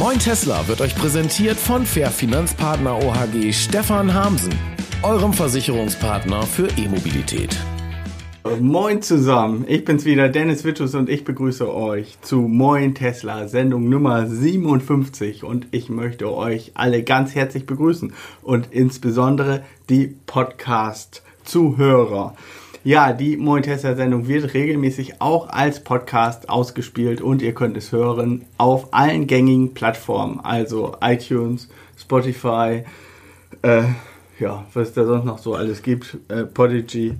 Moin Tesla wird euch präsentiert von Fair Finanzpartner OHG Stefan Hamsen, eurem Versicherungspartner für E-Mobilität. Moin zusammen, ich bin's wieder, Dennis Wittus und ich begrüße euch zu Moin Tesla, Sendung Nummer 57 und ich möchte euch alle ganz herzlich begrüßen und insbesondere die Podcast-Zuhörer. Ja, die Moin Tesla Sendung wird regelmäßig auch als Podcast ausgespielt und ihr könnt es hören auf allen gängigen Plattformen, also iTunes, Spotify, äh, ja, was es da sonst noch so alles gibt, äh, Podigy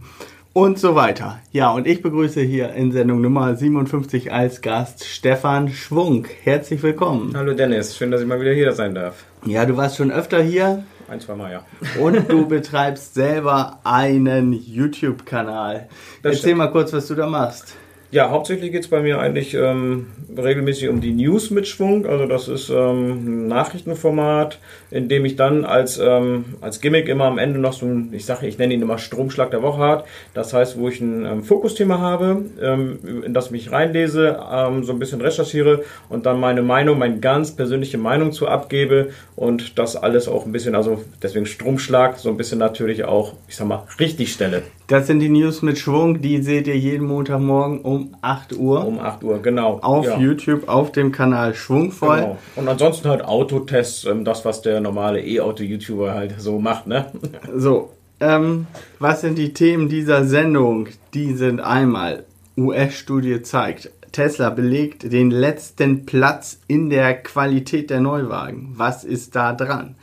und so weiter. Ja, und ich begrüße hier in Sendung Nummer 57 als Gast Stefan Schwung. Herzlich willkommen. Hallo Dennis, schön, dass ich mal wieder hier sein darf. Ja, du warst schon öfter hier. Ein, zwei Mal, ja. Und du betreibst selber einen YouTube-Kanal. Erzähl stimmt. mal kurz, was du da machst. Ja, hauptsächlich geht es bei mir eigentlich ähm, regelmäßig um die News mit Schwung. Also das ist ähm, ein Nachrichtenformat, in dem ich dann als, ähm, als Gimmick immer am Ende noch so ein, ich sage, ich nenne ihn immer Stromschlag der Woche hat. Das heißt, wo ich ein ähm, Fokusthema habe, ähm, in das ich mich reinlese, ähm, so ein bisschen recherchiere und dann meine Meinung, meine ganz persönliche Meinung zu abgebe und das alles auch ein bisschen, also deswegen Stromschlag, so ein bisschen natürlich auch, ich sag mal, richtig stelle. Das sind die News mit Schwung, die seht ihr jeden Montagmorgen um 8 Uhr Um 8 Uhr, genau. auf Ja. YouTube auf dem Kanal Schwungvoll. Genau. Und ansonsten halt Autotests, ähm, das, was der normale E-Auto-YouTuber halt so macht, ne? So, ähm, was sind die Themen dieser Sendung? Die sind einmal, US-Studie zeigt, Tesla belegt den letzten Platz in der Qualität der Neuwagen. Was ist da dran?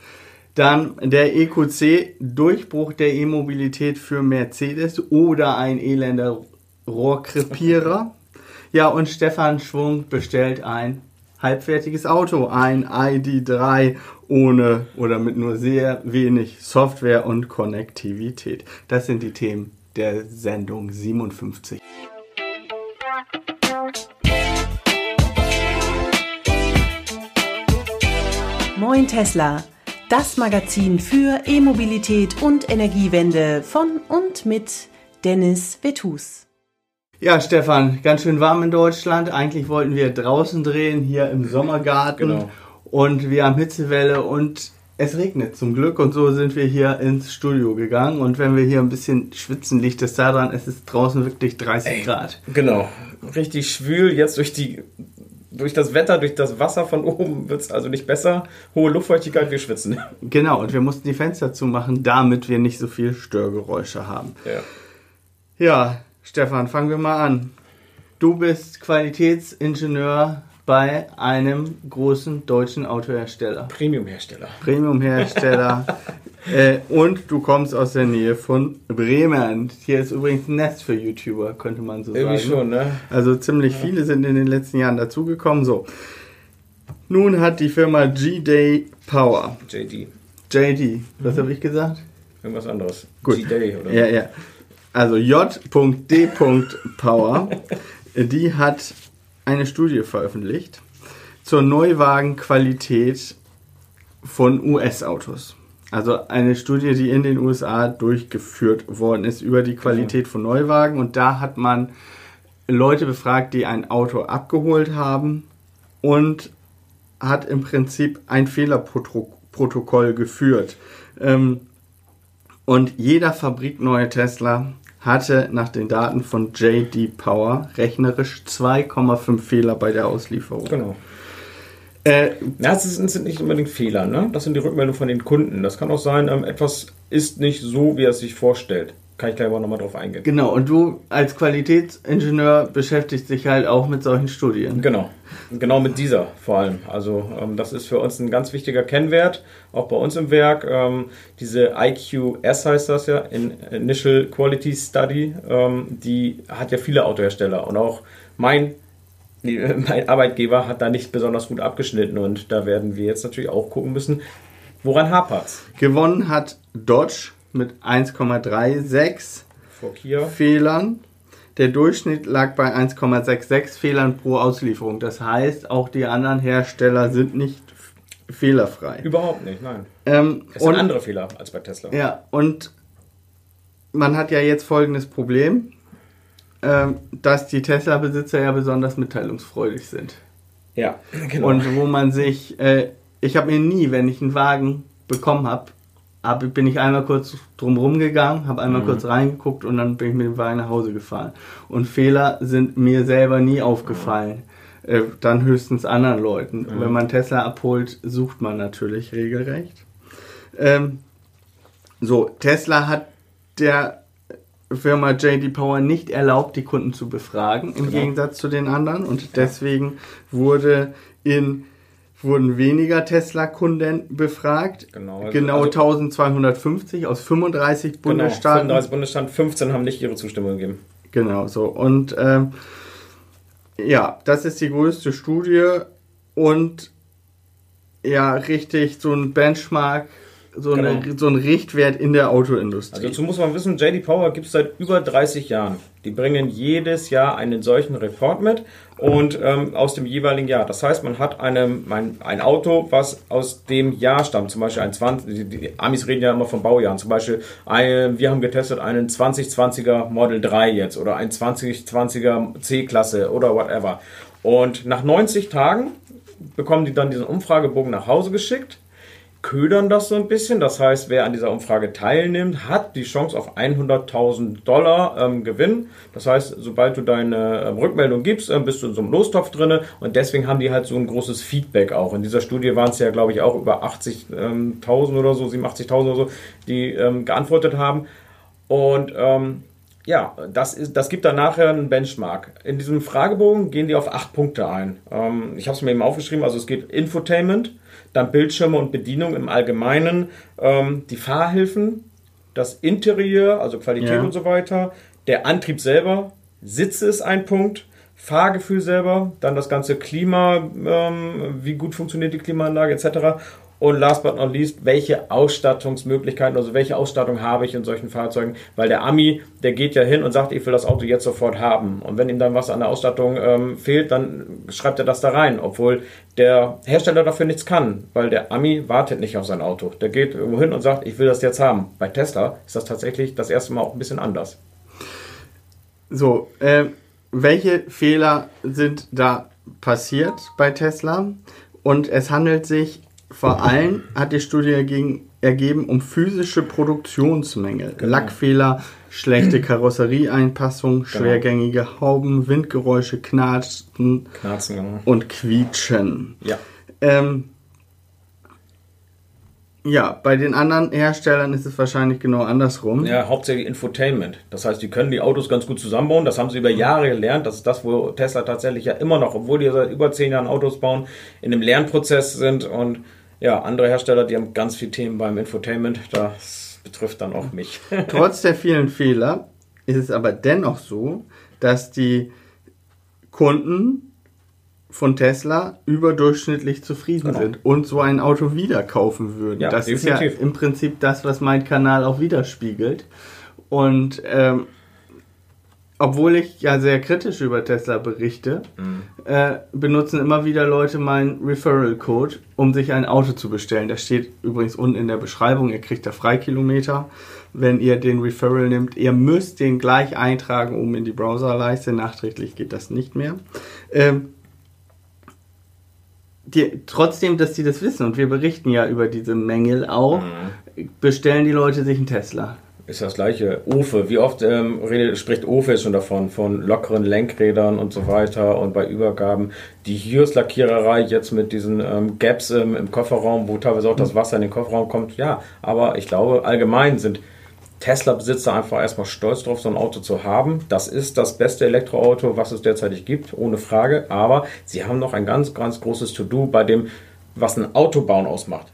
Dann der EQC, Durchbruch der E-Mobilität für Mercedes oder ein elender Rohrkrepierer. Ja, und Stefan Schwung bestellt ein halbfertiges Auto, ein ID3 ohne oder mit nur sehr wenig Software und Konnektivität. Das sind die Themen der Sendung 57. Moin Tesla, das Magazin für E-Mobilität und Energiewende von und mit Dennis Vetus. Ja, Stefan, ganz schön warm in Deutschland. Eigentlich wollten wir draußen drehen, hier im Sommergarten. Genau. Und wir haben Hitzewelle und es regnet zum Glück. Und so sind wir hier ins Studio gegangen. Und wenn wir hier ein bisschen schwitzen, liegt es daran, es ist draußen wirklich 30 Grad. Genau. Richtig schwül, jetzt durch die durch das Wetter, durch das Wasser von oben wird es also nicht besser. Hohe Luftfeuchtigkeit, wir schwitzen. Genau, und wir mussten die Fenster zumachen, damit wir nicht so viel Störgeräusche haben. Ja. Ja, Stefan, fangen wir mal an. Du bist Qualitätsingenieur bei einem großen deutschen Autohersteller, Premium-Hersteller. Premiumhersteller. äh, und du kommst aus der Nähe von Bremen. Hier ist übrigens ein Nest für YouTuber, könnte man so Irgendwie sagen. schon, ne? Also ziemlich viele sind in den letzten Jahren dazugekommen. So. Nun hat die Firma G-Day Power. JD. JD, was habe ich gesagt? Irgendwas anderes. Gut. G-Day oder Ja, ja. Also J.D. Power, die hat eine Studie veröffentlicht zur Neuwagenqualität von US-Autos. Also eine Studie, die in den USA durchgeführt worden ist über die Qualität von Neuwagen. Und da hat man Leute befragt, die ein Auto abgeholt haben und hat im Prinzip ein Fehlerprotokoll geführt. Ähm, und jeder fabrikneue Tesla hatte nach den Daten von JD Power rechnerisch 2,5 Fehler bei der Auslieferung. Genau. Äh, Ja, es sind, sind nicht unbedingt Fehler, ne? Das sind die Rückmeldungen von den Kunden. Das kann auch sein, ähm, etwas ist nicht so, wie er es sich vorstellt. Kann ich gleich aber nochmal drauf eingehen. genau, und du als Qualitätsingenieur beschäftigst dich halt auch mit solchen Studien. Genau, genau mit dieser vor allem. Also ähm, das ist für uns ein ganz wichtiger Kennwert, auch bei uns im Werk. Ähm, diese IQS heißt das ja, in Initial Quality Study, ähm, die hat ja viele Autohersteller und auch mein, nee, mein Arbeitgeber hat da nicht besonders gut abgeschnitten und da werden wir jetzt natürlich auch gucken müssen, woran hapert's? Gewonnen hat Dodge mit 1,36 Vor Kia. Fehlern. Der Durchschnitt lag bei 1,66 Fehlern pro Auslieferung. Das heißt, auch die anderen Hersteller sind nicht fehlerfrei. Überhaupt nicht, nein. Ähm, Das sind andere Fehler als bei Tesla. Ja, und man hat ja jetzt folgendes Problem, ähm, dass die Tesla-Besitzer ja besonders mitteilungsfreudig sind. Ja, genau. Und wo man sich, äh, ich habe mir nie, wenn ich einen Wagen bekommen habe, hab, bin ich einmal kurz drumherum gegangen, habe einmal kurz reingeguckt und dann bin ich mit dem Wagen nach Hause gefahren. Und Fehler sind mir selber nie aufgefallen. Äh, dann höchstens anderen Leuten. Und Wenn man Tesla abholt, sucht man natürlich regelrecht. Ähm, so, Tesla hat der Firma JD Power nicht erlaubt, die Kunden zu befragen, im Gegensatz zu den anderen. Und deswegen wurde in, wurden weniger Tesla-Kunden befragt. Genau, also- genau also- 1250 aus 35 genau, Bundesstaaten. 35 Bundesstaaten, 15 haben nicht ihre Zustimmung gegeben. Genau, so. Und ähm, ja, das ist die größte Studie und ja, richtig so ein Benchmark, so, eine, Genau. so ein Richtwert in der Autoindustrie. Also dazu muss man wissen, JD Power gibt es seit über 30 Jahren. Die bringen jedes Jahr einen solchen Report mit und ähm, aus dem jeweiligen Jahr. Das heißt, man hat eine, ein, ein Auto, was aus dem Jahr stammt. Zum Beispiel ein 20, die, die Amis reden ja immer von Baujahren. Zum Beispiel, ein, wir haben getestet einen 2020er Model 3 jetzt oder ein 2020er C-Klasse oder whatever. Und nach 90 Tagen bekommen die dann diesen Umfragebogen nach Hause geschickt ködern das so ein bisschen. Das heißt, wer an dieser Umfrage teilnimmt, hat die Chance auf 100.000 Dollar ähm, Gewinn. Das heißt, sobald du deine ähm, Rückmeldung gibst, ähm, bist du in so einem Lostopf drinne und deswegen haben die halt so ein großes Feedback auch. In dieser Studie waren es ja, glaube ich, auch über 80.000 oder so, 87.000 oder so, die ähm, geantwortet haben. Und ähm, ja, das, ist, das gibt dann nachher einen Benchmark. In diesem Fragebogen gehen die auf acht Punkte ein. Ähm, ich habe es mir eben aufgeschrieben, also es geht Infotainment, dann Bildschirme und Bedienung im Allgemeinen, ähm, die Fahrhilfen, das Interieur, also Qualität Ja. und so weiter, der Antrieb selber, Sitze ist ein Punkt, Fahrgefühl selber, dann das ganze Klima, ähm, wie gut funktioniert die Klimaanlage etc. Und last but not least, welche Ausstattungsmöglichkeiten, also welche Ausstattung habe ich in solchen Fahrzeugen? Weil der Ami, der geht ja hin und sagt, ich will das Auto jetzt sofort haben. Und wenn ihm dann was an der Ausstattung ähm, fehlt, dann schreibt er das da rein, obwohl der Hersteller dafür nichts kann, weil der Ami wartet nicht auf sein Auto. Der geht irgendwo hin und sagt, ich will das jetzt haben. Bei Tesla ist das tatsächlich das erste Mal auch ein bisschen anders. So, äh, welche Fehler sind da passiert bei Tesla? Und es handelt sich vor allem, hat die Studie ergegen, ergeben, um physische Produktionsmängel. Lackfehler, schlechte Karosserieeinpassung, schwergängige Hauben, Windgeräusche, Knarzen Knarzen, ja. und Quietschen. ja. Ähm, ja, bei den anderen Herstellern ist es wahrscheinlich genau andersrum. Ja, hauptsächlich Infotainment. Das heißt, die können die Autos ganz gut zusammenbauen. Das haben sie über Jahre gelernt. Das ist das, wo Tesla tatsächlich ja immer noch, obwohl die seit über zehn Jahren Autos bauen, in einem Lernprozess sind. Und ja, andere Hersteller, die haben ganz viele Themen beim Infotainment. Das betrifft dann auch mich. Trotz der vielen Fehler ist es aber dennoch so, dass die Kunden von Tesla überdurchschnittlich zufrieden Genau. sind und so ein Auto wieder kaufen würden. Ja, das ist ja definitiv. im Prinzip das, was mein Kanal auch widerspiegelt. Und ähm, obwohl ich ja sehr kritisch über Tesla berichte, Mhm. äh, benutzen immer wieder Leute meinen Referral-Code, um sich ein Auto zu bestellen. Das steht übrigens unten in der Beschreibung. Ihr kriegt da Freikilometer, wenn ihr den Referral nimmt. Ihr müsst den gleich eintragen oben in die Browserleiste. Nachträglich geht das nicht mehr. Ähm, die, trotzdem, dass die das wissen und wir berichten ja über diese Mängel auch, Mhm. bestellen die Leute sich einen Tesla. Ist das gleiche. Ofe. Wie oft ähm, redet, spricht Ofe schon davon, von lockeren Lenkrädern und so weiter und bei Übergaben. Die Hirs-Lackiererei jetzt mit diesen ähm, Gaps im, im Kofferraum, wo teilweise auch das Wasser in den Kofferraum kommt. Ja, aber ich glaube, allgemein sind Tesla-Besitzer einfach erstmal stolz drauf, so ein Auto zu haben. Das ist das beste Elektroauto, was es derzeitig gibt, ohne Frage. Aber sie haben noch ein ganz, ganz großes To-Do bei dem, was ein Autobauen ausmacht.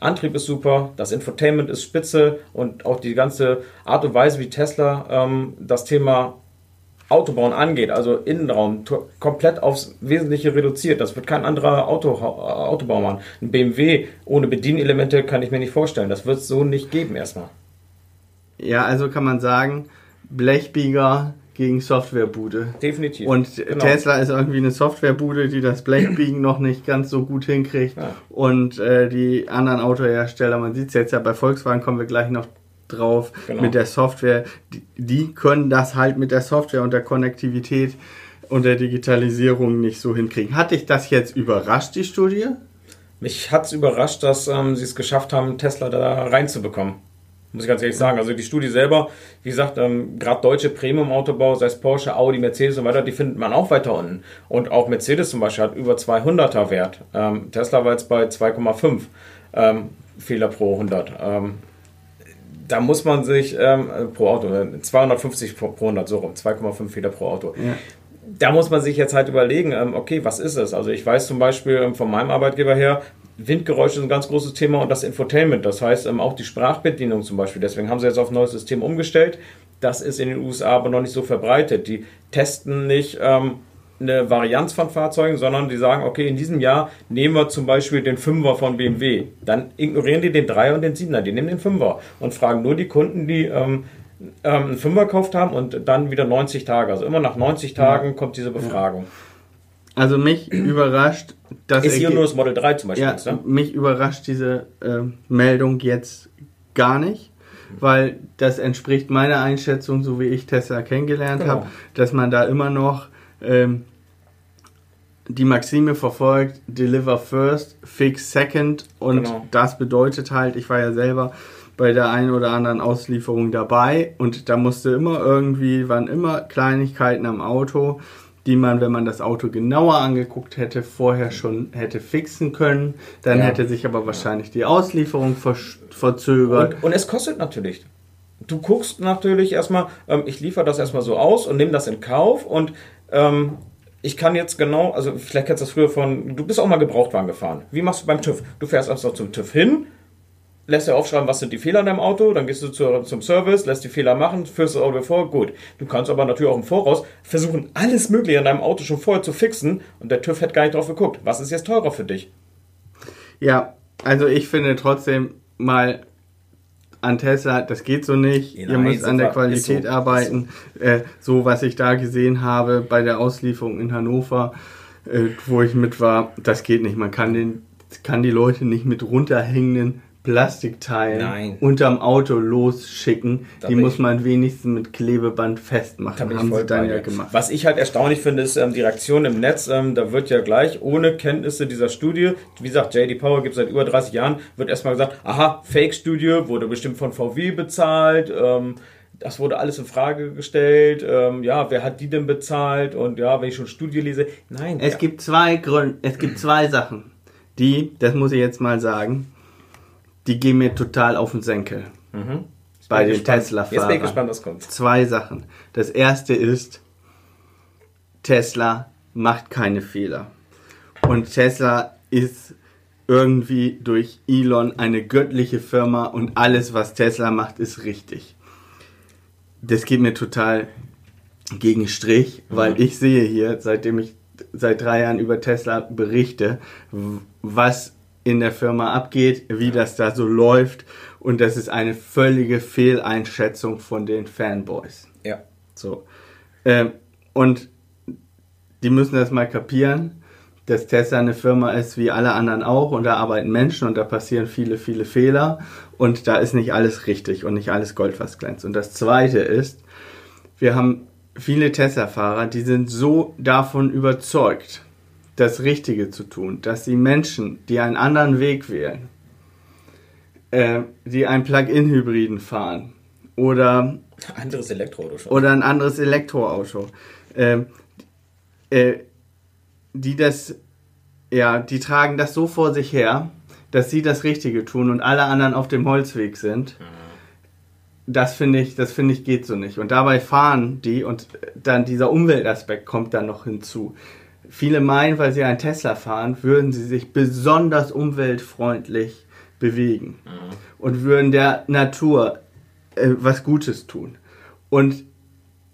Antrieb ist super, das Infotainment ist spitze und auch die ganze Art und Weise, wie Tesla ähm, das Thema Autobauen angeht, also Innenraum, komplett aufs Wesentliche reduziert. Das wird kein anderer Auto, Autobauer machen. Ein BMW ohne Bedienelemente kann ich mir nicht vorstellen. Das wird es so nicht geben erstmal. Ja, also kann man sagen, Blechbieger gegen Softwarebude. Definitiv. Und Genau. Tesla ist irgendwie eine Softwarebude, die das Blechbiegen noch nicht ganz so gut hinkriegt. Ja. Und äh, die anderen Autohersteller, man sieht es jetzt ja bei Volkswagen, kommen wir gleich noch drauf, Genau. mit der Software, die, die können das halt mit der Software und der Konnektivität und der Digitalisierung nicht so hinkriegen. Hat dich das jetzt überrascht, die Studie? Mich hat es überrascht, dass ähm, sie es geschafft haben, Tesla da reinzubekommen. Muss ich ganz ehrlich sagen. Also die Studie selber, wie gesagt, ähm, gerade deutsche Premium-Autobau, sei es Porsche, Audi, Mercedes und weiter, die findet man auch weiter unten. Und auch Mercedes zum Beispiel hat über 200er Wert. Ähm, Tesla war jetzt bei 2,5 ähm, Fehler pro 100. Ähm, da muss man sich ähm, pro Auto, 250 pro, pro 100, so rum, 2,5 Fehler pro Auto. Ja. Da muss man sich jetzt halt überlegen, ähm, okay, was ist es? Also ich weiß zum Beispiel von meinem Arbeitgeber her, Windgeräusche sind ein ganz großes Thema und das Infotainment, das heißt ähm, auch die Sprachbedienung zum Beispiel. Deswegen haben sie jetzt auf ein neues System umgestellt. Das ist in den USA aber noch nicht so verbreitet. Die testen nicht ähm, eine Varianz von Fahrzeugen, sondern die sagen, okay, in diesem Jahr nehmen wir zum Beispiel den Fünfer von BMW. Dann ignorieren die den Dreier und den Siebener, die nehmen den Fünfer und fragen nur die Kunden, die ähm, ähm, einen Fünfer gekauft haben und dann wieder 90 Tage. Also immer nach 90 Tagen kommt diese Befragung. Also mich überrascht, dass Ist hier nur das Model 3 zum Beispiel. ja, jetzt, ne? mich überrascht diese ähm, Meldung jetzt gar nicht, weil das entspricht meiner Einschätzung, so wie ich Tesla kennengelernt Genau. habe, dass man da immer noch ähm, die Maxime verfolgt, deliver first, fix second und Genau. das bedeutet halt, ich war ja selber bei der einen oder anderen Auslieferung dabei und da musste immer irgendwie, waren immer Kleinigkeiten am Auto, die man, wenn man das Auto genauer angeguckt hätte, vorher schon hätte fixen können. Dann Ja. hätte sich aber wahrscheinlich die Auslieferung versch- verzögert. Und, und es kostet natürlich. Du guckst natürlich erstmal, ähm, ich liefere das erstmal so aus und nehme das in Kauf und ähm, ich kann jetzt genau, also vielleicht kennst du das früher von, du bist auch mal Gebrauchtwagen gefahren. Wie machst du beim TÜV? Du fährst erst zum TÜV hin, lässt dir aufschreiben, was sind die Fehler in deinem Auto, dann gehst du zur, zum Service, lässt die Fehler machen, führst das Auto vor, gut. Du kannst aber natürlich auch im Voraus versuchen, alles Mögliche an deinem Auto schon vorher zu fixen und der TÜV hätte gar nicht drauf geguckt. Was ist jetzt teurer für dich? Ja, also ich finde trotzdem mal an Tesla, das geht so nicht. Nein, Ihr müsst an der Qualität so, arbeiten. Äh, so, was ich da gesehen habe bei der Auslieferung in Hannover, äh, wo ich mit war, das geht nicht. Man kann, den, kann die Leute nicht mit runterhängenden Plastikteilen Nein. unterm Auto losschicken. Da die muss man wenigstens mit Klebeband festmachen. Haben sie dann ja gemacht. Was ich halt erstaunlich finde, ist ähm, die Reaktion im Netz. Ähm, da wird ja gleich ohne Kenntnisse dieser Studie, wie gesagt, JD Power gibt es seit über 30 Jahren, wird erstmal gesagt, aha, Fake-Studie, wurde bestimmt von VW bezahlt. Ähm, das wurde alles in Frage gestellt. Ähm, ja, wer hat die denn bezahlt? Und ja, wenn ich schon Studie lese, nein. Es ja, gibt zwei Gründe, es gibt zwei Sachen, die, das muss ich jetzt mal sagen, die gehen mir total auf den Senkel. Bei bin den. Tesla-Fahrern. Jetzt bin ich gespannt, was kommt. Zwei Sachen. Das erste ist, Tesla macht keine Fehler. Und Tesla ist irgendwie durch Elon eine göttliche Firma und alles, was Tesla macht, ist richtig. Das geht mir total gegen Strich, weil ich sehe hier, seitdem ich seit drei Jahren über Tesla berichte, was in der Firma abgeht, wie das da so läuft und das ist eine völlige Fehleinschätzung von den Fanboys. Ja. So. Ähm, und die müssen das mal kapieren, dass Tesla eine Firma ist wie alle anderen auch und da arbeiten Menschen und da passieren viele, viele Fehler und da ist nicht alles richtig und nicht alles Gold, was glänzt. Und das Zweite ist, wir haben viele Tesla-Fahrer, die sind so davon überzeugt, das Richtige zu tun, dass sie Menschen, die einen anderen Weg wählen, äh, die einen Plug-in-Hybriden fahren oder Anderes Elektroauto oder ein anderes Elektroauto. Ähm, äh, die das, ja, die tragen das so vor sich her, dass sie das Richtige tun und alle anderen auf dem Holzweg sind. Das finde ich, das finde ich geht so nicht. Und dabei fahren die und dann dieser Umweltaspekt kommt dann noch hinzu. Viele meinen, weil sie einen Tesla fahren, würden sie sich besonders umweltfreundlich bewegen und würden der Natur äh, was Gutes tun. Und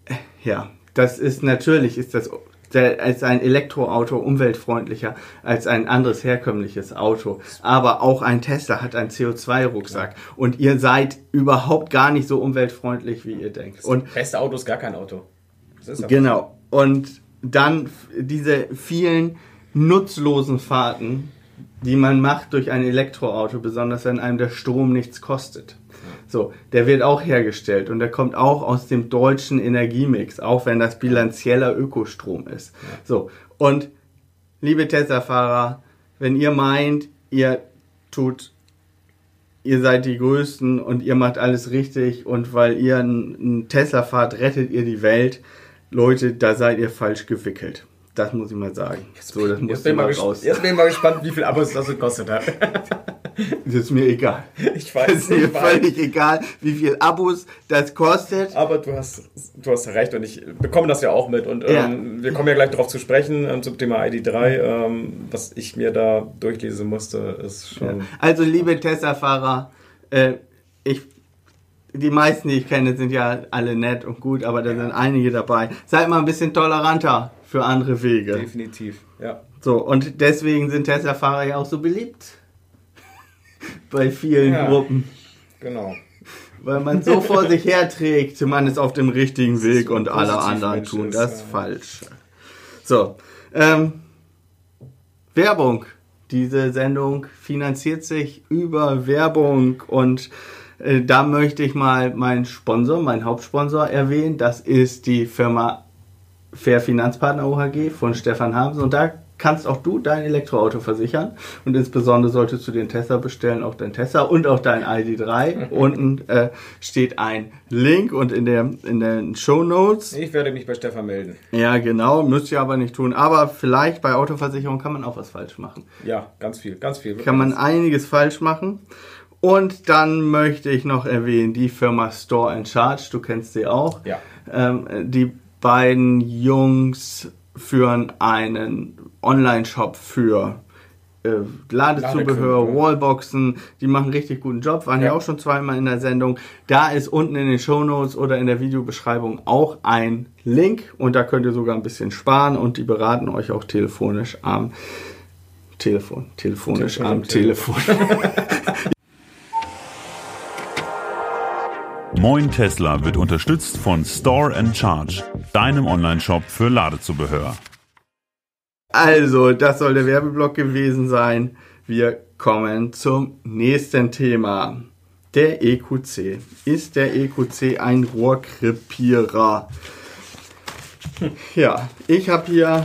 äh, ja, das ist natürlich, ist das als ein Elektroauto umweltfreundlicher als ein anderes herkömmliches Auto. Aber auch ein Tesla hat einen CO2-Rucksack. Und ihr seid überhaupt gar nicht so umweltfreundlich, wie ihr denkt. Und Das beste Auto ist gar kein Auto. Genau. Und dann diese vielen nutzlosen Fahrten, die man macht durch ein Elektroauto, besonders wenn einem der Strom nichts kostet. So, der wird auch hergestellt und der kommt auch aus dem deutschen Energiemix, auch wenn das bilanzieller Ökostrom ist. So, und liebe Tesla-Fahrer, wenn ihr meint, ihr tut, ihr seid die Größten und ihr macht alles richtig und weil ihr einen Tesla fahrt, rettet ihr die Welt, Leute, da seid ihr falsch gewickelt. Das muss ich mal sagen. So, das muss Jetzt bin, ich mal ges- jetzt bin ich mal gespannt, wie viel Abos das gekostet hat. Das ist mir egal. Ich weiß ist mir völlig egal, wie viel Abos das kostet. aber du hast, du hast recht und ich bekomme das ja auch mit. Und ähm, wir kommen ja gleich darauf zu sprechen ähm, zum Thema ID3. Ähm, was ich mir da durchlesen musste, ist schon. Also, liebe Tesla-Fahrer, äh, ich, die meisten, die ich kenne, sind ja alle nett und gut, aber da sind einige dabei. Seid mal ein bisschen toleranter für andere Wege. Definitiv, ja. So, und deswegen sind Tesla-Fahrer ja auch so beliebt. Bei vielen Ja. Gruppen. Genau. Weil man so vor sich herträgt, man ist auf dem richtigen Weg So und alle anderen Mensch tun ist, das ja. falsch. So, ähm, Werbung. Diese Sendung finanziert sich über Werbung und äh, da möchte ich mal meinen Sponsor, meinen Hauptsponsor erwähnen. Das ist die Firma Fair Finanzpartner OHG von Stefan Hamsen und da kannst auch du dein Elektroauto versichern und insbesondere solltest du den Tesla bestellen, auch dein Tesla und auch dein ID3. Unten äh, steht ein Link und in der in den Show Notes. Ich werde mich bei Stefan melden. Ja, genau, müsst ihr aber nicht tun. Aber vielleicht bei Autoversicherung kann man auch was falsch machen. Ja, ganz viel, ganz viel. Kann man einiges falsch machen. Und dann möchte ich noch erwähnen, die Firma Store and Charge, du kennst sie auch. Ja. Ähm, die beiden Jungs führen einen Online-Shop für äh, Ladezubehör, ja. Wallboxen. Die machen richtig guten Job, waren ja. Auch schon zweimal in der Sendung. Da ist unten in den Shownotes oder in der Videobeschreibung auch ein Link und da könnt ihr sogar ein bisschen sparen und die beraten euch auch telefonisch am Telefon, telefonisch Telefon am am Telefon. Moin Tesla wird unterstützt von Store and Charge, deinem Online-Shop für Ladezubehör. Also, das soll der Werbeblock gewesen sein. Wir kommen zum nächsten Thema. Der EQC. Ist der EQC ein Rohrkrepierer? Ja, ich habe hier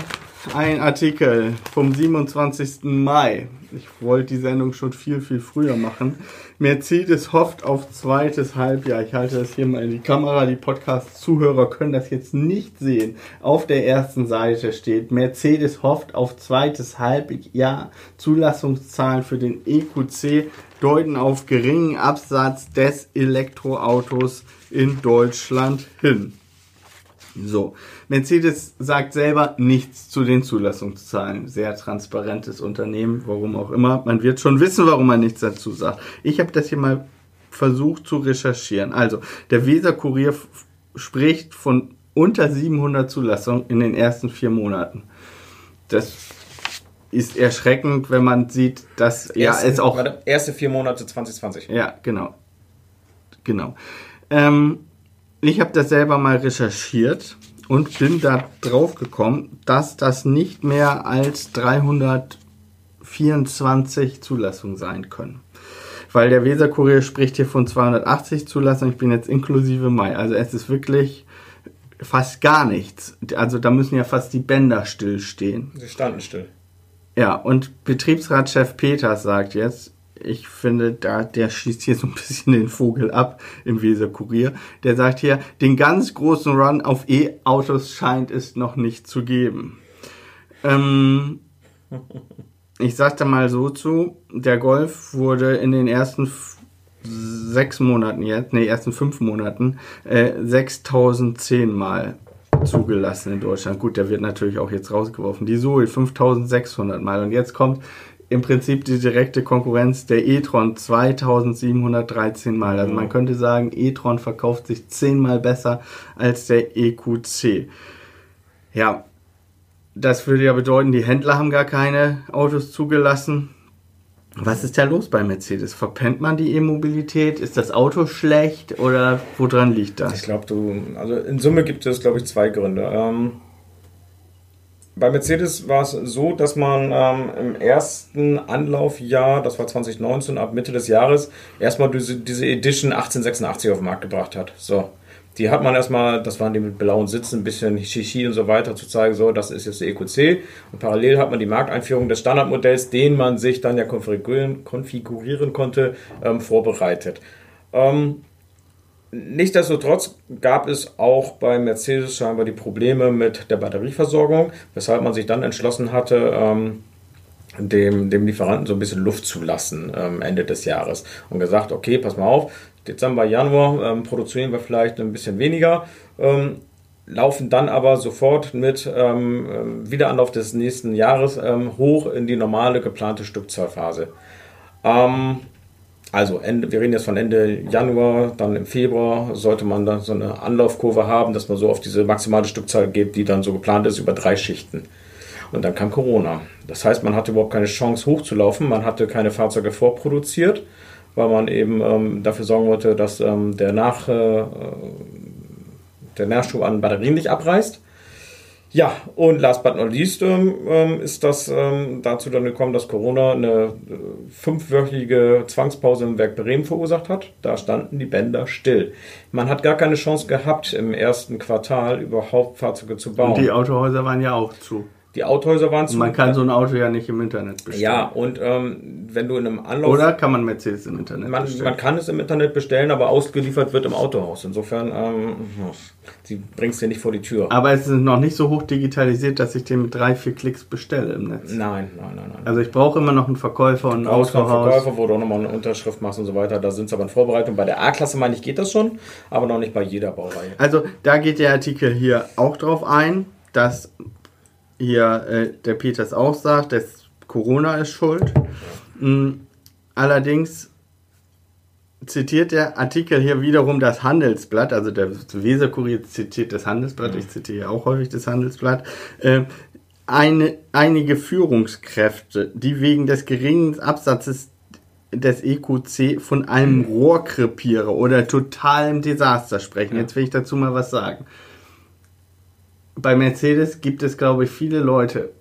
einen Artikel vom 27. Mai. Ich wollte die Sendung schon viel, viel früher machen. Mercedes hofft auf zweites Halbjahr. Ich halte das hier mal in die Kamera. Die Podcast-Zuhörer können das jetzt nicht sehen. Auf der ersten Seite steht, Mercedes hofft auf zweites Halbjahr. Zulassungszahlen für den EQC deuten auf geringen Absatz des Elektroautos in Deutschland hin. So, Mercedes sagt selber nichts zu den Zulassungszahlen. Sehr transparentes Unternehmen, warum auch immer. Man wird schon wissen, warum man nichts dazu sagt. Ich habe das hier mal versucht zu recherchieren. Also, der Weser Kurier spricht von unter 700 Zulassungen in den ersten vier Monaten. Das ist erschreckend, wenn man sieht, dass ja Ersten- es auch Warte, erste vier Monate 2020. ja, genau. Genau. Ähm, ich habe das selber mal recherchiert und bin da drauf gekommen, dass das nicht mehr als 324 Zulassungen sein können. Weil der Weserkurier spricht hier von 280 Zulassungen. Ich bin jetzt inklusive Mai. Also es ist wirklich fast gar nichts. Also da müssen ja fast die Bänder stillstehen. Sie standen still. Ja, und Betriebsratschef Peters sagt jetzt, ich finde, da, der schießt hier so ein bisschen den Vogel ab im Weser Kurier. Der sagt hier, den ganz großen Run auf E-Autos scheint es noch nicht zu geben. Ähm, ich sag da mal so zu, der Golf wurde in den ersten sechs Monaten jetzt, nee, ersten fünf Monaten, äh, 6010 Mal zugelassen in Deutschland. Gut, der wird natürlich auch jetzt rausgeworfen. Die Zoe 5600 Mal. Und jetzt kommt im Prinzip die direkte Konkurrenz der e-tron 2713 Mal. Also man könnte sagen, e-tron verkauft sich zehnmal besser als der EQC. Ja, das würde ja bedeuten, die Händler haben gar keine Autos zugelassen. Was ist da los bei Mercedes? Verpennt man die E-Mobilität? Ist das Auto schlecht oder woran liegt Ich das? glaube, du, also in Summe gibt es, glaube ich, zwei Gründe. Ähm, bei Mercedes war es so, dass man ähm, im ersten Anlaufjahr, das war 2019, ab Mitte des Jahres, erstmal diese, diese Edition 1886 auf den Markt gebracht hat. So. Die hat man erstmal, das waren die mit blauen Sitzen, ein bisschen Shishi und so weiter, zu zeigen, so, das ist jetzt der EQC. Und parallel hat man die Markteinführung des Standardmodells, den man sich dann ja konfigurieren, konfigurieren konnte, ähm, vorbereitet. Ähm, Nichtsdestotrotz gab es auch bei Mercedes scheinbar die Probleme mit der Batterieversorgung, weshalb man sich dann entschlossen hatte, ähm, dem, dem Lieferanten so ein bisschen Luft zu lassen ähm, Ende des Jahres und gesagt, okay, pass mal auf, Dezember, Januar ähm, produzieren wir vielleicht ein bisschen weniger, ähm, laufen dann aber sofort mit ähm, ähm, Wiederanlauf des nächsten Jahres ähm, hoch in die normale geplante Stückzahlphase. Ähm, also Ende, wir reden jetzt von Ende Januar, dann im Februar sollte man dann so eine Anlaufkurve haben, dass man so auf diese maximale Stückzahl geht, die dann so geplant ist über drei Schichten. Und dann kam Corona. Das heißt, man hatte überhaupt keine Chance hochzulaufen, man hatte keine Fahrzeuge vorproduziert, weil man eben ähm, dafür sorgen wollte, dass ähm, der, Nach, äh, der Nachschub an Batterien nicht abreißt. Ja, und last but not least ähm, ähm, ist das ähm, dazu dann gekommen, dass Corona eine äh, fünfwöchige Zwangspause im Werk Bremen verursacht hat. Da standen die Bänder still. Man hat gar keine Chance gehabt, im ersten Quartal überhaupt Fahrzeuge zu bauen. Und die Autohäuser waren ja auch zu. Die Autohäuser waren zu. Man kann so ein Auto ja nicht im Internet bestellen. Ja, und ähm, wenn du in einem Anlauf. Oder kann man Mercedes im Internet man, bestellen? man kann es im Internet bestellen, aber ausgeliefert wird im Autohaus. Insofern, ähm, sie bringst dir nicht vor die Tür. Aber es ist noch nicht so hoch digitalisiert, dass ich den mit drei, vier Klicks bestelle im Netz. Nein, nein, nein, nein. Also ich brauche immer noch einen Verkäufer und ein noch einen Autohaus. Verkäufer, wo du auch nochmal eine Unterschrift machst und so weiter. Da sind sie aber in Vorbereitung. Bei der A-Klasse, meine ich, geht das schon, aber noch nicht bei jeder Baureihe. Also da geht der Artikel hier auch drauf ein, dass hier äh, der Peters auch sagt, dass Corona ist schuld. Mm, Allerdings zitiert der Artikel hier wiederum das Handelsblatt, also der Weserkurier zitiert das Handelsblatt, ich zitiere auch häufig das Handelsblatt, äh, eine, einige Führungskräfte, die wegen des geringen Absatzes des EQC von einem Rohrkrepierer oder totalem Desaster sprechen. Jetzt will ich dazu mal was sagen. Bei Mercedes gibt es, glaube ich, viele Leute,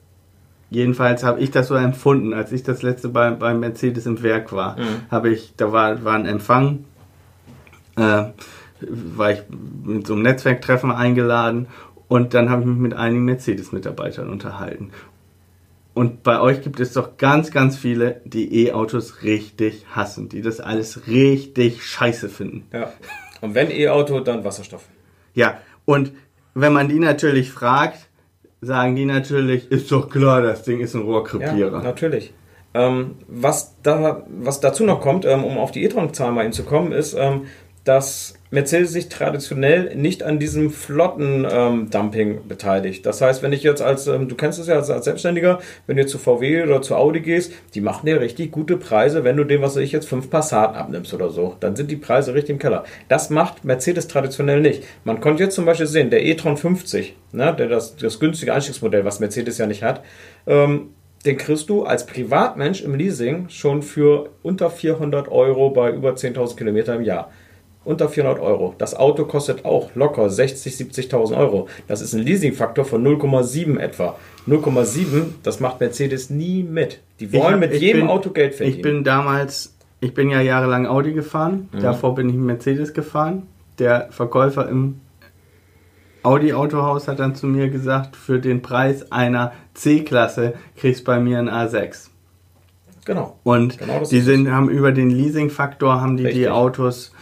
jedenfalls habe ich das so empfunden, als ich das letzte bei, bei Mercedes im Werk war, habe ich, da war, war ein Empfang, äh, war ich mit so einem Netzwerktreffen eingeladen und dann habe ich mich mit einigen Mercedes-Mitarbeitern unterhalten. Und bei euch gibt es doch ganz, ganz viele, die E-Autos richtig hassen, die das alles richtig scheiße finden. Ja. Und wenn E-Auto, dann Wasserstoff. Ja, und wenn man die natürlich fragt, sagen die natürlich, ist doch klar, das Ding ist ein Ja, Rohrkrepierer. natürlich. Ähm, was, da, was dazu noch kommt, ähm, um auf die E-Tron-Zahl mal hinzukommen, ist, ähm, dass Mercedes sich traditionell nicht an diesem Flotten-Dumping beteiligt. Das heißt, wenn ich jetzt als, ähm, du kennst es ja als, als Selbstständiger, wenn du jetzt zu VW oder zu Audi gehst, die machen dir richtig gute Preise, wenn du dem, was ich jetzt, fünf Passaten abnimmst oder so. Dann sind die Preise richtig im Keller. Das macht Mercedes traditionell nicht. Man konnte jetzt zum Beispiel sehen, der e-tron 50, ne, der das, das günstige Einstiegsmodell, was Mercedes ja nicht hat, ähm, den kriegst du als Privatmensch im Leasing schon für unter 400 Euro bei über 10.000 Kilometer im Jahr. Unter 400 Euro. Das Auto kostet auch locker 60, 70.000 Euro. Das ist ein Leasingfaktor von 0,7 etwa. 0,7, das macht Mercedes nie mit. Die wollen hab- mit jedem bin- Auto Geld verdienen. Ich bin damals, ich bin ja jahrelang Audi gefahren, Mhm. davor bin ich Mercedes gefahren. Der Verkäufer im Audi-Autohaus hat dann zu mir gesagt, für den Preis einer C-Klasse kriegst bei mir ein A6. genau. Und Genau die sind, haben über den Leasing-Faktor haben die Richtig. die Autos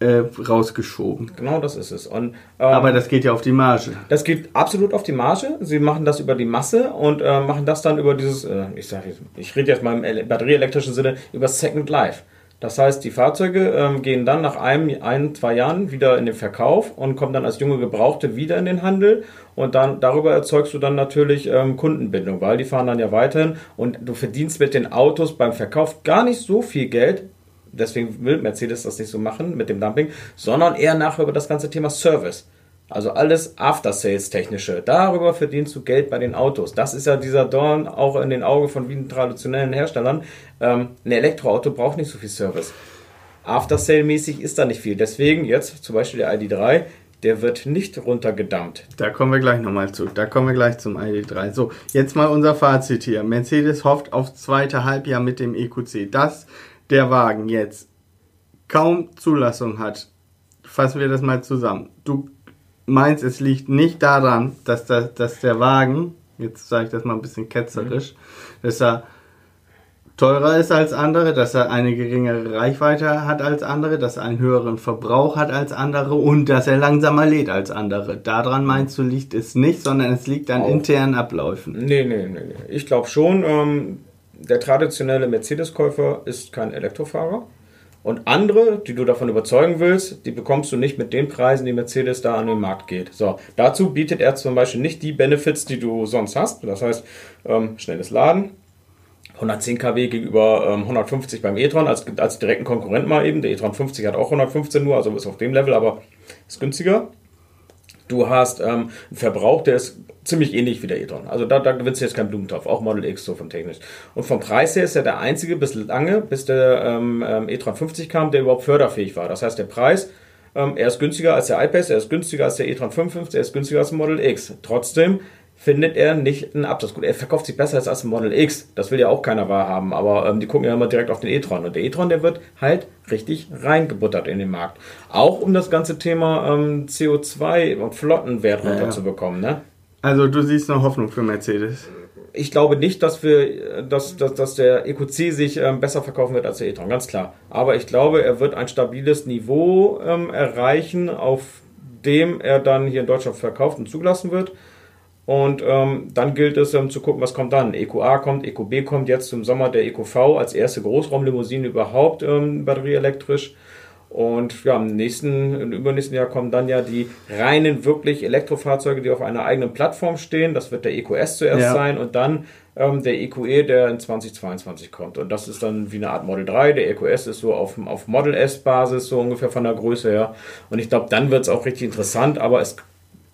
äh, rausgeschoben. Genau das ist es. Und, ähm, Aber das geht ja auf die Marge. Das geht absolut auf die Marge. Sie machen das über die Masse und äh, machen das dann über dieses, äh, ich sage, ich rede jetzt mal im ele- batterieelektrischen Sinne, über Second Life. Das heißt, die Fahrzeuge ähm, gehen dann nach einem, ein, zwei Jahren wieder in den Verkauf und kommen dann als junge Gebrauchte wieder in den Handel und dann darüber erzeugst du dann natürlich ähm, Kundenbindung, weil die fahren dann ja weiterhin und du verdienst mit den Autos beim Verkauf gar nicht so viel Geld, deswegen will Mercedes das nicht so machen mit dem Dumping, sondern eher nachher über das ganze Thema Service. Also alles After-Sales-technische. Darüber verdienst du Geld bei den Autos. Das ist ja dieser Dorn auch in den Augen von vielen traditionellen Herstellern. Ähm, ein Elektroauto braucht nicht so viel Service. After-Sale-mäßig ist da nicht viel. Deswegen jetzt zum Beispiel der ID3, der wird nicht runtergedammt. Da kommen wir gleich nochmal zu. Da kommen wir gleich zum ID3. So, jetzt mal unser Fazit hier. Mercedes hofft aufs zweite Halbjahr mit dem EQC. Dass der Wagen jetzt kaum Zulassung hat, fassen wir das mal zusammen. Du meinst, es liegt nicht daran, dass, der, dass der Wagen, jetzt sage ich das mal ein bisschen ketzerisch, mhm. dass er teurer ist als andere, dass er eine geringere Reichweite hat als andere, dass er einen höheren Verbrauch hat als andere und dass er langsamer lädt als andere. Daran meinst du, liegt es nicht, sondern es liegt an Auch. internen Abläufen. Nee, nee, nee. nee. Ich glaube schon, ähm, der traditionelle Mercedes-Käufer ist kein Elektrofahrer. Und andere, die du davon überzeugen willst, die bekommst du nicht mit den Preisen, die Mercedes da an den Markt geht. So, dazu bietet er zum Beispiel nicht die Benefits, die du sonst hast. Das heißt, ähm, schnelles Laden, 110 kW gegenüber ähm, 150 beim e-tron als, als direkten Konkurrent mal eben. Der e-tron 50 hat auch 115 nur, also ist auf dem Level, aber ist günstiger. Du hast ähm, einen Verbrauch, der ist ziemlich ähnlich wie der e-tron. Also da, da gewinnst du jetzt keinen Blumentopf, auch Model X so von technisch. Und vom Preis her ist er der einzige bis lange, bis der ähm, ähm e-tron 50 kam, der überhaupt förderfähig war. Das heißt, der Preis, ähm, er ist günstiger als der iPace, er ist günstiger als der e-tron 55, er ist günstiger als Model X. Trotzdem findet er nicht einen Absatz. Gut, er verkauft sich besser als ein Model X. Das will ja auch keiner wahrhaben, aber ähm, die gucken ja immer direkt auf den e-tron. Und der e-tron, der wird halt richtig reingebuttert in den Markt. Auch um das ganze Thema ähm, CO2 und Flottenwert ja, runterzubekommen. Ne? Also du siehst noch Hoffnung für Mercedes. Ich glaube nicht, dass wir, dass, dass, dass der EQC sich ähm, besser verkaufen wird als der e-tron, ganz klar. Aber ich glaube, er wird ein stabiles Niveau ähm, erreichen, auf dem er dann hier in Deutschland verkauft und zugelassen wird. Und ähm, dann gilt es ähm, zu gucken, was kommt dann. EQA kommt, EQB kommt jetzt im Sommer der EQV als erste Großraumlimousine überhaupt ähm, batterieelektrisch. Und ja, im nächsten, im übernächsten Jahr kommen dann ja die reinen wirklich Elektrofahrzeuge, die auf einer eigenen Plattform stehen. Das wird der EQS zuerst ja. sein und dann ähm, der EQE, der in 2022 kommt. Und das ist dann wie eine Art Model 3. Der EQS ist so auf, auf Model S-Basis, so ungefähr von der Größe her. Und ich glaube, dann wird es auch richtig interessant, aber es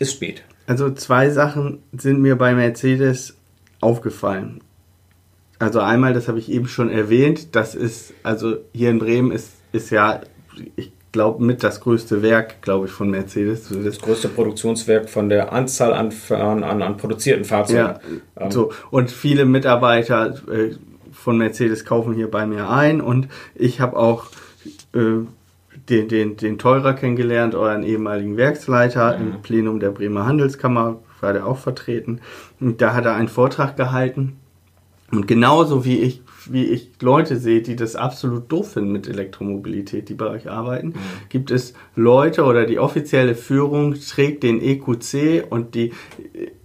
ist spät. Also zwei Sachen sind mir bei Mercedes aufgefallen. Also einmal, das habe ich eben schon erwähnt, das ist, also hier in Bremen ist, ist ja, ich glaube, mit das größte Werk, glaube ich, von Mercedes. Das, das größte Produktionswerk von der Anzahl an, an, an produzierten Fahrzeugen. Ja, ähm. so. Und viele Mitarbeiter äh, von Mercedes kaufen hier bei mir ein und ich habe auch äh, den, den, den Teurer kennengelernt, euren ehemaligen Werksleiter mhm. im Plenum der Bremer Handelskammer, war der auch vertreten. Und da hat er einen Vortrag gehalten. Und genauso wie ich wie ich Leute sehe, die das absolut doof finden mit Elektromobilität, die bei euch arbeiten, mhm. gibt es Leute oder die offizielle Führung trägt den EQC und die,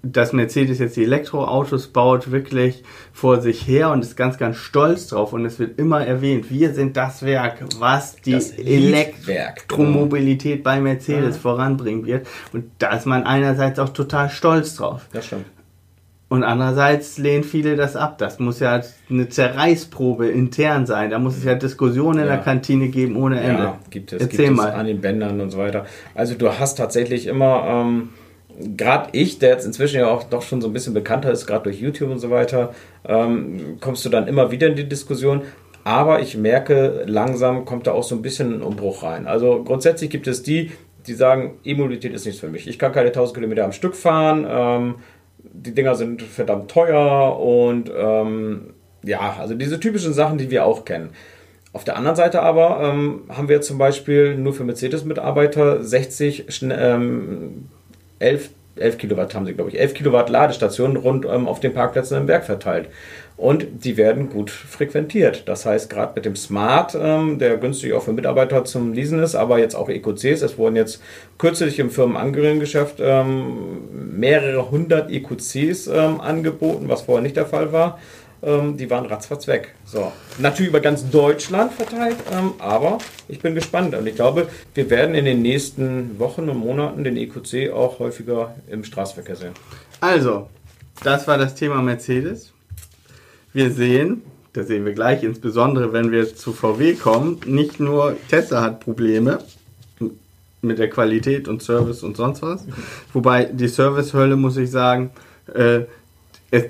dass Mercedes jetzt die Elektroautos baut, wirklich vor sich her und ist ganz, ganz stolz drauf und es wird immer erwähnt, wir sind das Werk, was die Elektromobilität bei Mercedes ja. voranbringen wird und da ist man einerseits auch total stolz drauf. Das stimmt. Und andererseits lehnen viele das ab. Das muss ja eine Zerreißprobe intern sein. Da muss es ja Diskussionen in der Kantine geben ohne Ende. Ja, gibt es. Erzähl gibt mal. Es an den Bändern und so weiter. Also du hast tatsächlich immer, ähm, gerade ich, der jetzt inzwischen ja auch doch schon so ein bisschen bekannter ist, gerade durch YouTube und so weiter, ähm, kommst du dann immer wieder in die Diskussion. Aber ich merke, langsam kommt da auch so ein bisschen ein Umbruch rein. Also grundsätzlich gibt es die, die sagen, E-Mobilität ist nichts für mich. Ich kann keine 1000 Kilometer am Stück fahren. Ähm, die Dinger sind verdammt teuer und ähm, ja, also diese typischen Sachen, die wir auch kennen. Auf der anderen Seite aber ähm, haben wir zum Beispiel nur für Mercedes-Mitarbeiter 60, ähm, 11, 11 Kilowatt haben sie, glaube ich, 11 Kilowatt Ladestationen rund ähm, auf den Parkplätzen im Berg verteilt und die werden gut frequentiert. Das heißt, gerade mit dem Smart, ähm, der günstig auch für Mitarbeiter zum Leasen ist, aber jetzt auch EQCs, es wurden jetzt kürzlich im Firmenangehörigengeschäft ähm, mehrere hundert EQCs ähm, angeboten, was vorher nicht der Fall war. Ähm, die waren ratzfatz weg. So. Natürlich über ganz Deutschland verteilt, ähm, aber ich bin gespannt und ich glaube, wir werden in den nächsten Wochen und Monaten den EQC auch häufiger im Straßenverkehr sehen. Also, das war das Thema Mercedes wir sehen, das sehen wir gleich, insbesondere wenn wir zu VW kommen, nicht nur Tesla hat Probleme mit der Qualität und Service und sonst was. Wobei die Servicehölle, muss ich sagen, äh,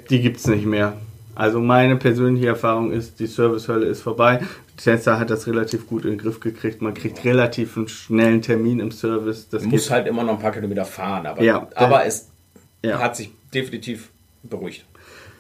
die gibt es nicht mehr. Also meine persönliche Erfahrung ist, die Servicehölle ist vorbei. Tesla hat das relativ gut in den Griff gekriegt. Man kriegt relativ einen schnellen Termin im Service. Das geht- halt immer noch ein paar Kilometer fahren, aber, Ja, aber es ja. hat sich definitiv beruhigt.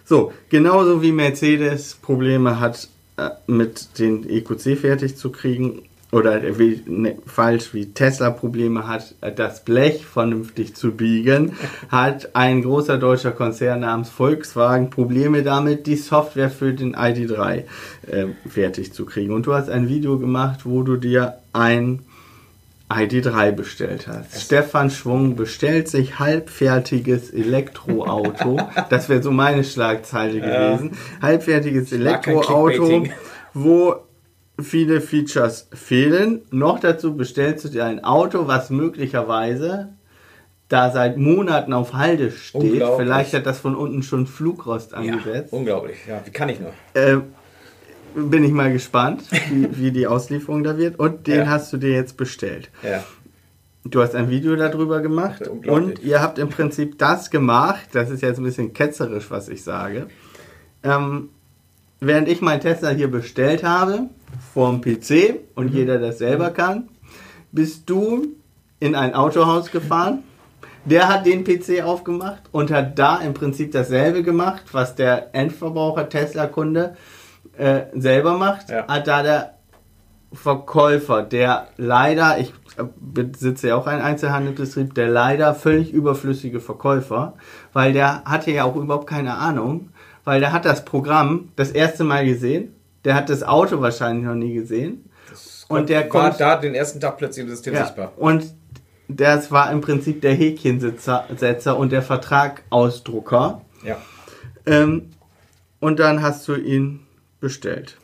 So, genauso wie Mercedes Probleme hat, äh, mit den EQC fertig zu kriegen, oder wie, ne, falsch, wie Tesla Probleme hat, äh, das Blech vernünftig zu biegen, hat ein großer deutscher Konzern namens Volkswagen Probleme damit, die Software für den ID3 äh, fertig zu kriegen. Und du hast ein Video gemacht, wo du dir ein ID3 bestellt hast. Stefan Schwung bestellt sich halbfertiges Elektroauto. das wäre so meine Schlagzeile gewesen. Halbfertiges Elektroauto, wo viele Features fehlen. Noch dazu bestellst du dir ein Auto, was möglicherweise da seit Monaten auf Halde steht. Vielleicht hat das von unten schon Flugrost Ja, angesetzt. unglaublich. Ja, wie kann ich nur? Äh, bin ich mal gespannt, wie, wie die Auslieferung da wird. Und den Ja. hast du dir jetzt bestellt. Ja. Du hast ein Video darüber gemacht und ihr habt im Prinzip das gemacht. Das ist jetzt ein bisschen ketzerisch, was ich sage. Ähm, während ich mein Tesla hier bestellt habe, vorm PC und Mhm. jeder das selber kann, bist du in ein Autohaus gefahren. Der hat den PC aufgemacht und hat da im Prinzip dasselbe gemacht, was der Endverbraucher Tesla-Kunde äh, selber macht. Ja. Hat da der Verkäufer, der leider, ich besitze ja auch einen Einzelhandelsbetrieb, der leider völlig überflüssige Verkäufer, weil der hatte ja auch überhaupt keine Ahnung, weil der hat das Programm das erste Mal gesehen, der hat das Auto wahrscheinlich noch nie gesehen und der war kommt da den ersten Tag plötzlich im System ja, sichtbar. und das war im Prinzip der Häkchensetzer Setzer und der Vertragausdrucker. Ja. Ähm, und dann hast du ihn bestellt.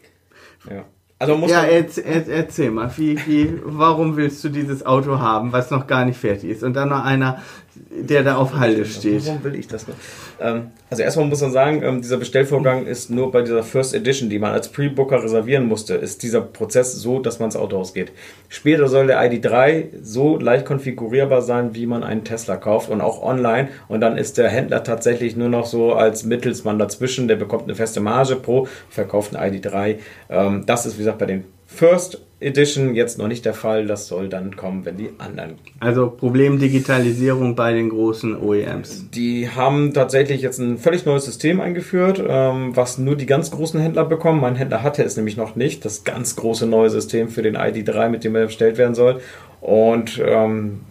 ja. Also muss Ja, erz, erzähl mal, wie, wie, warum willst du dieses Auto haben, was noch gar nicht fertig ist? Und dann noch einer, der da auf Halde steht. Warum will ich das noch? Ähm, also erstmal muss man sagen, ähm, dieser Bestellvorgang ist nur bei dieser First Edition, die man als Pre-Booker reservieren musste, ist dieser Prozess so, dass man ins Autohaus geht. Später soll der ID3 so leicht konfigurierbar sein, wie man einen Tesla kauft und auch online. Und dann ist der Händler tatsächlich nur noch so als Mittelsmann dazwischen, der bekommt eine feste Marge pro verkauften ID3. Ähm, das ist, wie gesagt, bei den First Edition jetzt noch nicht der Fall. Das soll dann kommen, wenn die anderen Also Problem Digitalisierung bei den großen OEMs. Die haben tatsächlich jetzt ein völlig neues System eingeführt, ähm, was nur die ganz großen Händler bekommen. Mein Händler hatte es nämlich noch nicht, das ganz große neue System für den ID3, mit dem er bestellt werden soll. Und ähm,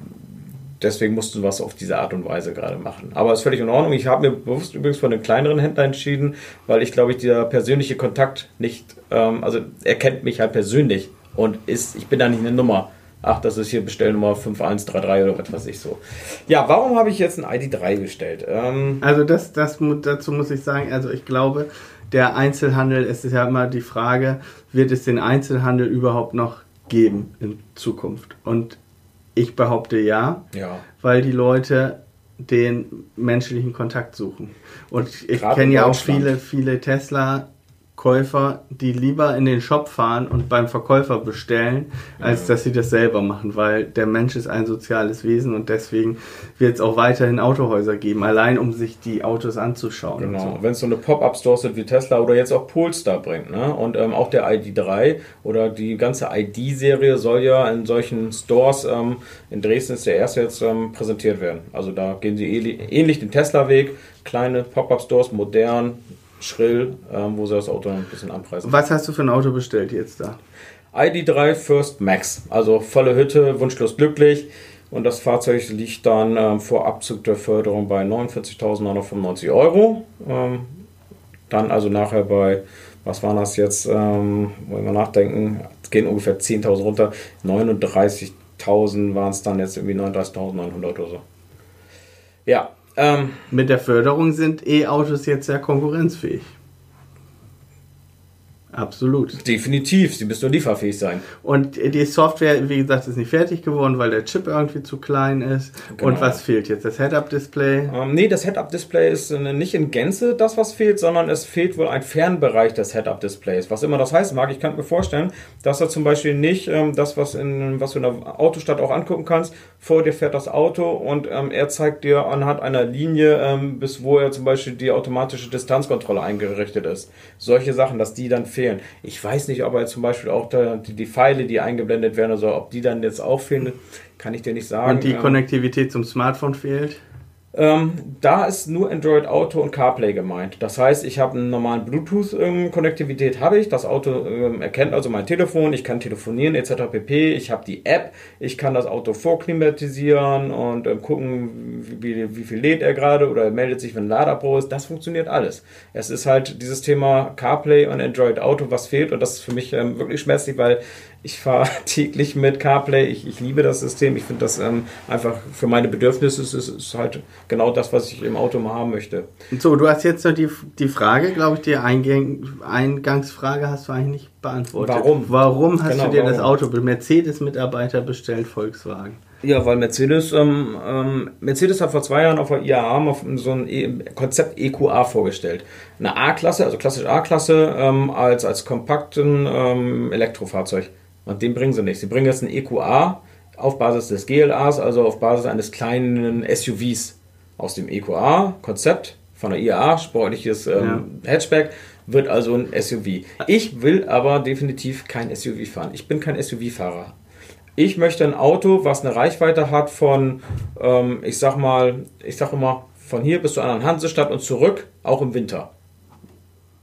deswegen mussten wir es auf diese Art und Weise gerade machen. Aber ist völlig in Ordnung. Ich habe mir bewusst übrigens für einen kleineren Händler entschieden, weil ich glaube, ich dieser persönliche Kontakt nicht, ähm, also er kennt mich halt persönlich und ist, ich bin da nicht eine Nummer. Ach, das ist hier Bestellnummer 5133 oder was weiß ich so. Ja, warum habe ich jetzt ein ID3 bestellt? Ähm, Also das, das, dazu muss ich sagen, also ich glaube, der Einzelhandel, es ist ja immer die Frage, wird es den Einzelhandel überhaupt noch geben in Zukunft? Und ich behaupte ja, ja. weil die Leute den menschlichen Kontakt suchen. Und ich kenne ja auch viele, viele Tesla-Käufer, die lieber in den Shop fahren und beim Verkäufer bestellen, als dass sie das selber machen, weil der Mensch ist ein soziales Wesen und deswegen wird es auch weiterhin Autohäuser geben, allein um sich die Autos anzuschauen. Genau, so. wenn es so eine Pop-Up-Stores sind wie Tesla oder jetzt auch Polestar bringt. Ne? Und ähm, auch der ID3 oder die ganze ID-Serie soll ja in solchen Stores, ähm, in Dresden ist der erste jetzt ähm, präsentiert werden. Also da gehen sie ähnlich den Tesla-Weg, kleine Pop-Up-Stores, modern, schrill, ähm, wo sie das Auto ein bisschen anpreisen. Was hast du für ein Auto bestellt jetzt da? ID3 First Max, also volle Hütte, wunschlos glücklich. Und das Fahrzeug liegt dann ähm, vor Abzug der Förderung bei 49.995 Euro. Ähm, dann also nachher bei, was waren das jetzt, ähm, wollen wir nachdenken, es gehen ungefähr 10.000 runter, 39.000 waren es dann jetzt irgendwie 39.900 oder so. Ja, ähm, Mit der Förderung sind E-Autos jetzt sehr konkurrenzfähig. Absolut. definitiv, sie müssen nur lieferfähig sein. Und die Software, wie gesagt, ist nicht fertig geworden, weil der Chip irgendwie zu klein ist. Genau. Und was fehlt jetzt? Das Head-Up-Display? Ähm, nee, das Head-Up-Display ist äh, nicht in Gänze das, was fehlt, sondern es fehlt wohl ein Fernbereich des Head-Up-Displays. Was immer das heißen mag, ich kann mir vorstellen, dass er zum Beispiel nicht ähm, das, was, in, was du in der Autostadt auch angucken kannst, vor dir fährt das Auto und ähm, er zeigt dir anhand einer Linie, ähm, bis wo er zum Beispiel die automatische Distanzkontrolle eingerichtet ist. Solche Sachen, dass die dann fehlen. Fehlen. Ich weiß nicht, ob er zum Beispiel auch da, die, die Pfeile, die eingeblendet werden, also ob die dann jetzt auch fehlen, kann ich dir nicht sagen. Und die Ähm, Konnektivität zum Smartphone fehlt? Ähm, da ist nur Android Auto und CarPlay gemeint. Das heißt, ich habe einen normalen Bluetooth-Konnektivität habe ich. Das Auto ähm, erkennt also mein Telefon, ich kann telefonieren etc. pp. Ich habe die App, ich kann das Auto vorklimatisieren und ähm, gucken, wie, wie viel lädt er gerade oder er meldet sich, wenn ein Ladeabbruch ist. Das funktioniert alles. Es ist halt dieses Thema CarPlay und Android Auto, was fehlt und das ist für mich ähm, wirklich schmerzlich, weil ich fahre täglich mit CarPlay. Ich, ich liebe das System. Ich finde das ähm, einfach für meine Bedürfnisse ist es ist halt genau das, was ich im Auto mal haben möchte. So, du hast jetzt noch die, die Frage, glaube ich, die Eingang, Eingangsfrage hast du eigentlich nicht beantwortet. Warum? Warum hast Genau, du dir das warum? Auto, Mercedes-Mitarbeiter bestellt, Volkswagen? Ja, weil Mercedes, ähm, ähm, Mercedes hat vor zwei Jahren auf der IAA mal so ein e Konzept EQA vorgestellt. Eine A-Klasse, also klassisch A-Klasse, ähm, als, als kompakten ähm, Elektrofahrzeug. Und den bringen sie nicht. Sie bringen jetzt ein EQA auf Basis des GLAs, also auf Basis eines kleinen SUVs aus dem EQA-Konzept von der IAA, sportliches ähm, Hatchback, wird also ein SUV. Ich will aber definitiv kein SUV fahren. Ich bin kein SUV-Fahrer. Ich möchte ein Auto, was eine Reichweite hat von, ähm, ich sag mal, ich sag immer, von hier bis zur anderen Hansestadt und zurück, auch im Winter.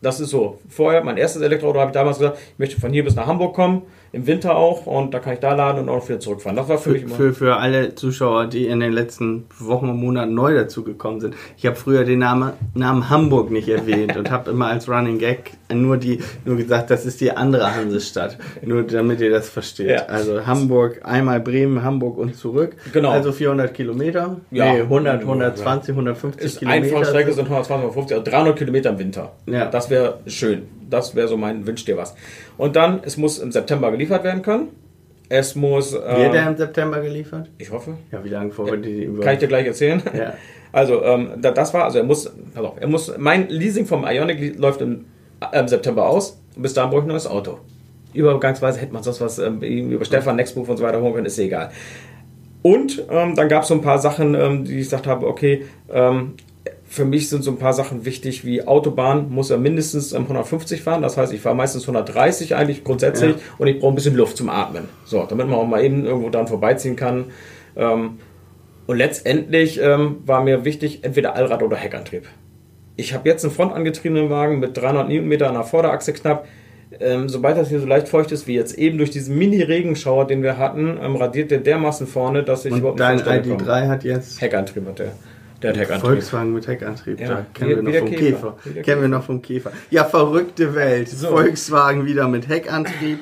Das ist so. Vorher, mein erstes Elektroauto habe ich damals gesagt, ich möchte von hier bis nach Hamburg kommen, im Winter auch, und da kann ich da laden und auch wieder zurückfahren. Das war für, mich Für, immer. für, für alle Zuschauer, die in den letzten Wochen und Monaten neu dazugekommen sind. Ich habe früher den Namen, Namen Hamburg nicht erwähnt und habe immer als Running Gag nur, die, nur gesagt, das ist die andere Hansestadt. Nur damit ihr das versteht. Ja. Also Hamburg, einmal Bremen, Hamburg und zurück. Genau. Also 400 Kilometer. Ja. Nee, 100, 120, 150 ist Kilometer. Einfahrstrecke sind 120, 150, also 300 Kilometer im Winter. Ja. Das wäre schön. Das wäre so mein Wünsch dir was. Und dann, es muss im September geliefert werden können. Es muss. Wird Äh, der im September geliefert? ich hoffe. Ja, wie lange vor die über Kann ich dir gleich erzählen. Ja. Also, ähm, da, das war, also er muss, pass auf, er muss, mein Leasing vom Ionic läuft im, äh, im September aus. Und bis dahin brauche ich ein neues Auto. Übergangsweise hätte man sonst was ähm, über Stefan Nextmove und so weiter holen können, ist egal. Und ähm, dann gab es so ein paar Sachen, ähm, die ich gesagt habe, okay, ähm, für mich sind so ein paar Sachen wichtig, wie Autobahn muss er mindestens ähm, 150 fahren. Das heißt, ich fahre meistens 130 eigentlich grundsätzlich Ja. und ich brauche ein bisschen Luft zum Atmen. So, damit man auch mal eben irgendwo dran vorbeiziehen kann. Ähm, und letztendlich ähm, war mir wichtig, entweder Allrad oder Heckantrieb. Ich habe jetzt einen frontangetriebenen Wagen mit 300 Newtonmeter an der Vorderachse knapp. Ähm, sobald das hier so leicht feucht ist wie jetzt eben durch diesen Mini-Regenschauer, den wir hatten, radiert der dermaßen vorne, dass ich Und überhaupt dein nicht komme. ID3 hat jetzt Heckantrieb hat der. Der hat Heckantrieb. Volkswagen mit Heckantrieb, Ja, da kennen wir noch vom Käfer. Käfer. Kennen wir noch vom Käfer. Ja, verrückte Welt. Volkswagen wieder mit Heckantrieb.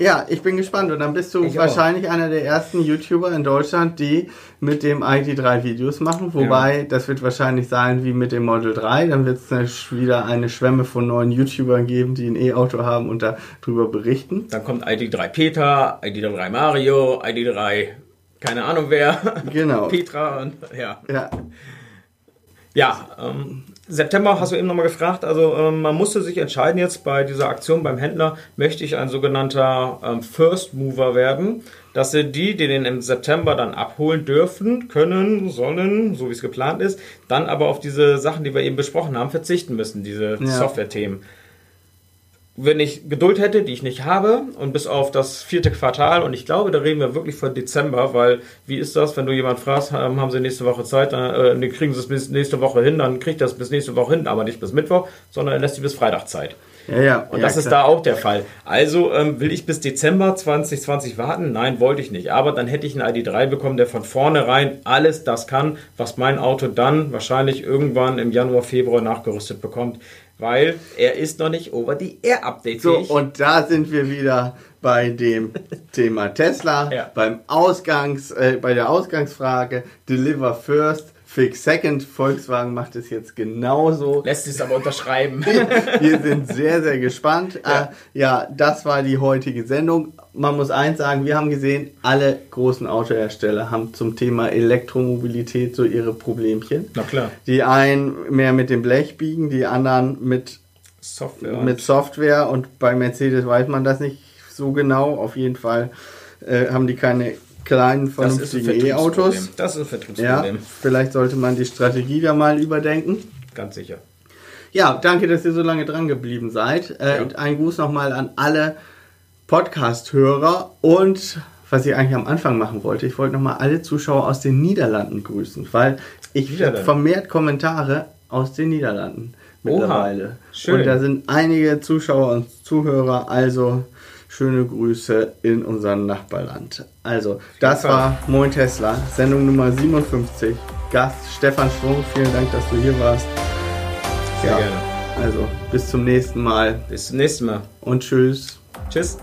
Ja, ich bin gespannt. Und dann bist du Ich auch. wahrscheinlich einer der ersten YouTuber in Deutschland, die mit dem ID3 Videos machen. Wobei, das wird wahrscheinlich sein wie mit dem Model 3. Dann wird es wieder eine Schwemme von neuen YouTubern geben, die ein E-Auto haben und darüber berichten. Dann kommt ID3 Peter, ID3 Mario, ID3 keine Ahnung wer. Genau. Petra und ja. Ja, Ja, ähm, September hast du eben nochmal gefragt. Also ähm, man musste sich entscheiden jetzt bei dieser Aktion beim Händler, möchte ich ein sogenannter ähm, First Mover werden, dass sie die, die den im September dann abholen dürfen, können, sollen, so wie es geplant ist, dann aber auf diese Sachen, die wir eben besprochen haben, verzichten müssen, diese Ja. Software-Themen. Wenn ich Geduld hätte, die ich nicht habe, und bis auf das vierte Quartal, und ich glaube, da reden wir wirklich von Dezember, weil wie ist das, wenn du jemand fragst, haben sie nächste Woche Zeit, dann äh, kriegen sie es bis nächste Woche hin, dann kriegt das bis nächste Woche hin, aber nicht bis Mittwoch, sondern er lässt sie bis Freitag Zeit. ja, ja. Und ja, das ist klar. da auch der Fall. Also ähm, will ich bis Dezember 2020 warten? Nein, wollte ich nicht. Aber dann hätte ich einen ID3 bekommen, der von vornherein alles das kann, was mein Auto dann wahrscheinlich irgendwann im Januar, Februar nachgerüstet bekommt. Weil er ist noch nicht over the air update So, und da sind wir wieder bei dem Thema Tesla, Ja. beim Ausgangs, äh, bei der Ausgangsfrage Deliver First, Fix Second. Volkswagen macht es jetzt genauso. Lässt sich aber unterschreiben. Wir sind sehr, sehr gespannt. Ja. Äh, ja, das war die heutige Sendung. Man muss eins sagen, wir haben gesehen, alle großen Autohersteller haben zum Thema Elektromobilität so ihre Problemchen. Na klar. Die einen mehr mit dem Blech biegen, die anderen mit Software. mit Software und bei Mercedes weiß man das nicht so genau. Auf jeden Fall äh, haben die keine kleinen, vernünftigen E-Autos. Das ist ein Ja, Vertriebsproblem. vielleicht sollte man die Strategie da mal überdenken. Ganz sicher. Ja, danke, dass ihr so lange dran geblieben seid. Äh, Ja. Ein Gruß nochmal an alle Podcast-Hörer und was ich eigentlich am Anfang machen wollte, ich wollte nochmal alle Zuschauer aus den Niederlanden grüßen, weil ich vermehrt Kommentare aus den Niederlanden mittlerweile. schön. Und da sind einige Zuschauer und Zuhörer, also schöne Grüße in unserem Nachbarland. Also, das war Moin Tesla, Sendung Nummer 57. Gast Stefan Schwung, vielen Dank, dass du hier warst. Sehr Ja. gerne. Also, bis zum nächsten Mal Bis zum nächsten Mal. und tschüss. Tschüss.